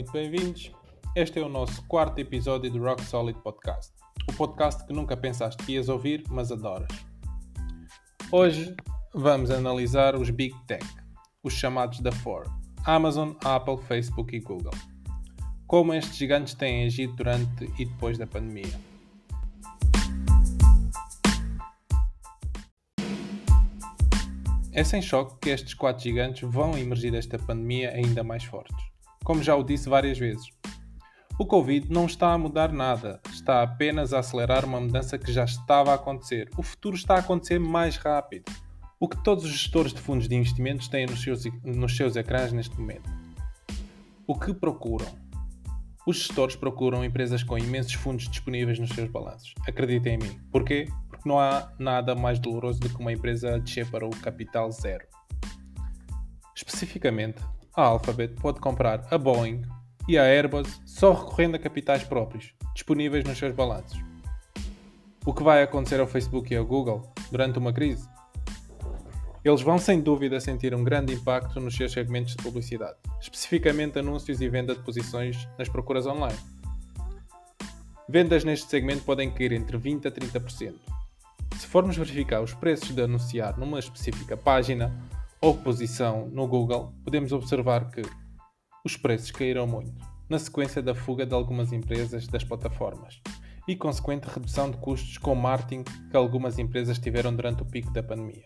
Muito bem-vindos. Este é o nosso quarto episódio do Rock Solid Podcast. O podcast que nunca pensaste que ias ouvir, mas adoras. Hoje vamos analisar os Big Tech, os chamados da Ford, Amazon, Apple, Facebook e Google. Como estes gigantes têm agido durante e depois da pandemia. É sem choque que estes quatro gigantes vão emergir desta pandemia ainda mais fortes. Como já o disse várias vezes, o Covid não está a mudar nada, está apenas a acelerar uma mudança que já estava a acontecer. O futuro está a acontecer mais rápido. O que todos os gestores de fundos de investimentos têm nos seus, nos seus ecrãs neste momento. O que procuram? Os gestores procuram empresas com imensos fundos disponíveis nos seus balanços. Acreditem em mim. Porquê? porque não há nada mais doloroso do que uma empresa descer para o capital zero. Especificamente, a Alphabet pode comprar a Boeing e a Airbus só recorrendo a capitais próprios, disponíveis nos seus balanços. O que vai acontecer ao Facebook e ao Google durante uma crise? Eles vão sem dúvida sentir um grande impacto nos seus segmentos de publicidade, especificamente anúncios e venda de posições nas procuras online. Vendas neste segmento podem cair entre 20% a 30%, se formos verificar os preços de anunciar numa específica página ou posição no Google, podemos observar que os preços caíram muito, na sequência da fuga de algumas empresas das plataformas e consequente redução de custos com marketing que algumas empresas tiveram durante o pico da pandemia.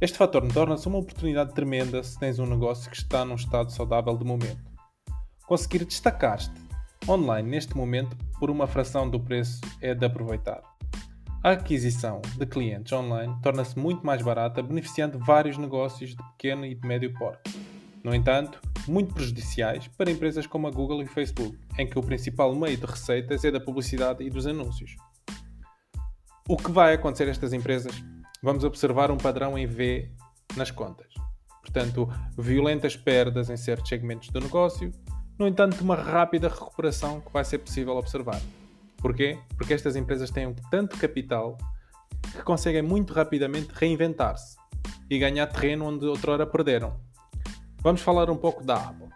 Este fator torna-se uma oportunidade tremenda se tens um negócio que está num estado saudável de momento. Conseguir destacar-te online neste momento por uma fração do preço é de aproveitar. A aquisição de clientes online torna-se muito mais barata, beneficiando vários negócios de pequeno e de médio porte. No entanto, muito prejudiciais para empresas como a Google e Facebook, em que o principal meio de receitas é da publicidade e dos anúncios. O que vai acontecer a estas empresas? Vamos observar um padrão em V nas contas. Portanto, violentas perdas em certos segmentos do negócio, no entanto, uma rápida recuperação que vai ser possível observar. Porquê? Porque estas empresas têm tanto capital que conseguem muito rapidamente reinventar-se e ganhar terreno onde outrora perderam. Vamos falar um pouco da Apple.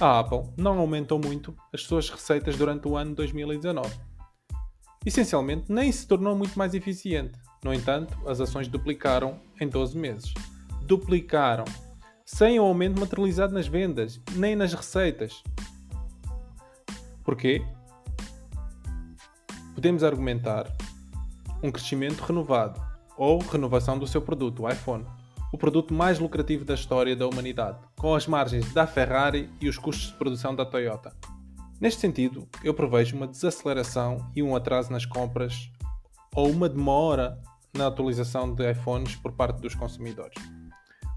A Apple não aumentou muito as suas receitas durante o ano 2019. Essencialmente, nem se tornou muito mais eficiente. No entanto, as ações duplicaram em 12 meses. Duplicaram, sem o aumento materializado nas vendas, nem nas receitas. Porquê? Podemos argumentar um crescimento renovado ou renovação do seu produto, o iPhone, o produto mais lucrativo da história da humanidade, com as margens da Ferrari e os custos de produção da Toyota. Neste sentido, eu prevejo uma desaceleração e um atraso nas compras ou uma demora na atualização de iPhones por parte dos consumidores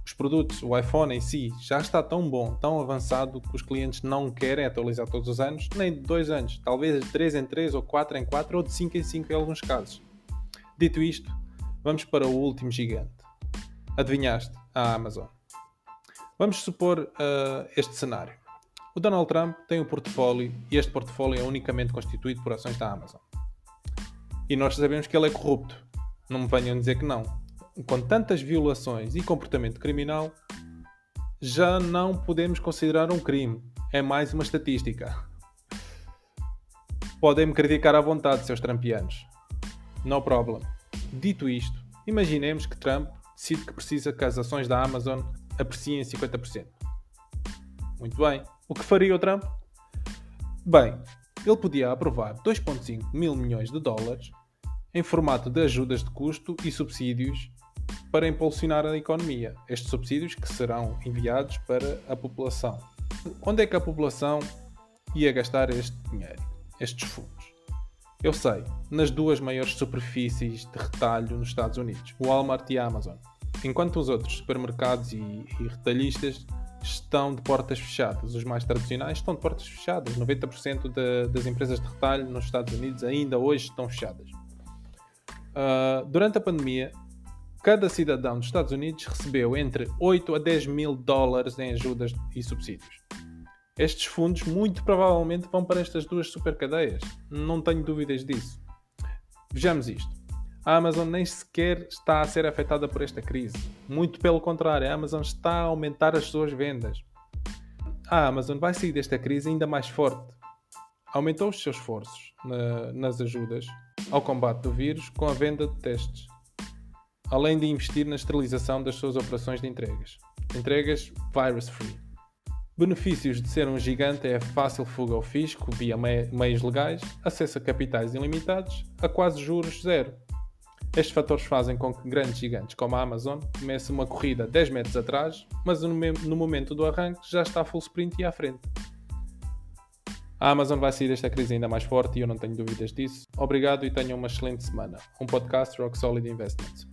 os produtos, o iPhone em si, já está tão bom, tão avançado que os clientes não querem atualizar todos os anos, nem de 2 anos, talvez de 3 em 3 ou 4 em 4 ou de 5 em 5 em alguns casos. Dito isto, vamos para o último gigante. Adivinhaste? A Amazon. Vamos supor uh, este cenário. O Donald Trump tem um portfólio e este portfólio é unicamente constituído por ações da Amazon. E nós sabemos que ele é corrupto. Não me venham dizer que não com tantas violações e comportamento criminal, já não podemos considerar um crime. É mais uma estatística. Podem-me criticar à vontade, seus trampianos. No problem. Dito isto, imaginemos que Trump decide que precisa que as ações da Amazon apreciem 50%. Muito bem. O que faria o Trump? Bem, ele podia aprovar 2,5 mil milhões de dólares em formato de ajudas de custo e subsídios para impulsionar a economia. Estes subsídios que serão enviados para a população. Onde é que a população ia gastar este dinheiro, estes fundos? Eu sei, nas duas maiores superfícies de retalho nos Estados Unidos, Walmart e Amazon. Enquanto os outros supermercados e, e retalhistas estão de portas fechadas. Os mais tradicionais estão de portas fechadas. 90% de, das empresas de retalho nos Estados Unidos ainda hoje estão fechadas. Uh, durante a pandemia, cada cidadão dos Estados Unidos recebeu entre 8 a 10 mil dólares em ajudas e subsídios. Estes fundos muito provavelmente vão para estas duas supercadeias, não tenho dúvidas disso. Vejamos isto. A Amazon nem sequer está a ser afetada por esta crise. Muito pelo contrário, a Amazon está a aumentar as suas vendas. a Amazon vai sair desta crise ainda mais forte. Aumentou os seus esforços na, nas ajudas ao combate do vírus com a venda de testes, além de investir na esterilização das suas operações de entregas. Entregas virus-free. Benefícios de ser um gigante é a fácil fuga ao fisco via meios legais, acesso a capitais ilimitados, a quase juros zero. Estes fatores fazem com que grandes gigantes como a Amazon comecem uma corrida 10 metros atrás, mas no momento do arranque já está full sprint e à frente. A Amazon vai sair desta crise ainda mais forte e eu não tenho dúvidas disso. Obrigado e tenham uma excelente semana. Um podcast Rock Solid Investments.